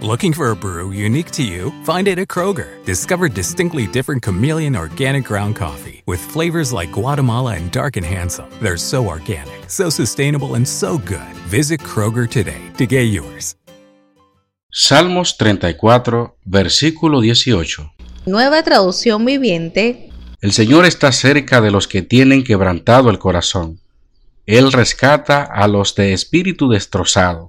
Looking for a brew unique to you? Find it at Kroger. Discover distinctly different chameleon organic ground coffee with flavors like Guatemala and Dark and Handsome. They're so organic, so sustainable, and so good. Visit Kroger today to get yours. Salmos 34, versículo 18. Nueva traducción viviente. El Señor está cerca de los que tienen quebrantado el corazón. Él rescata a los de espíritu destrozado.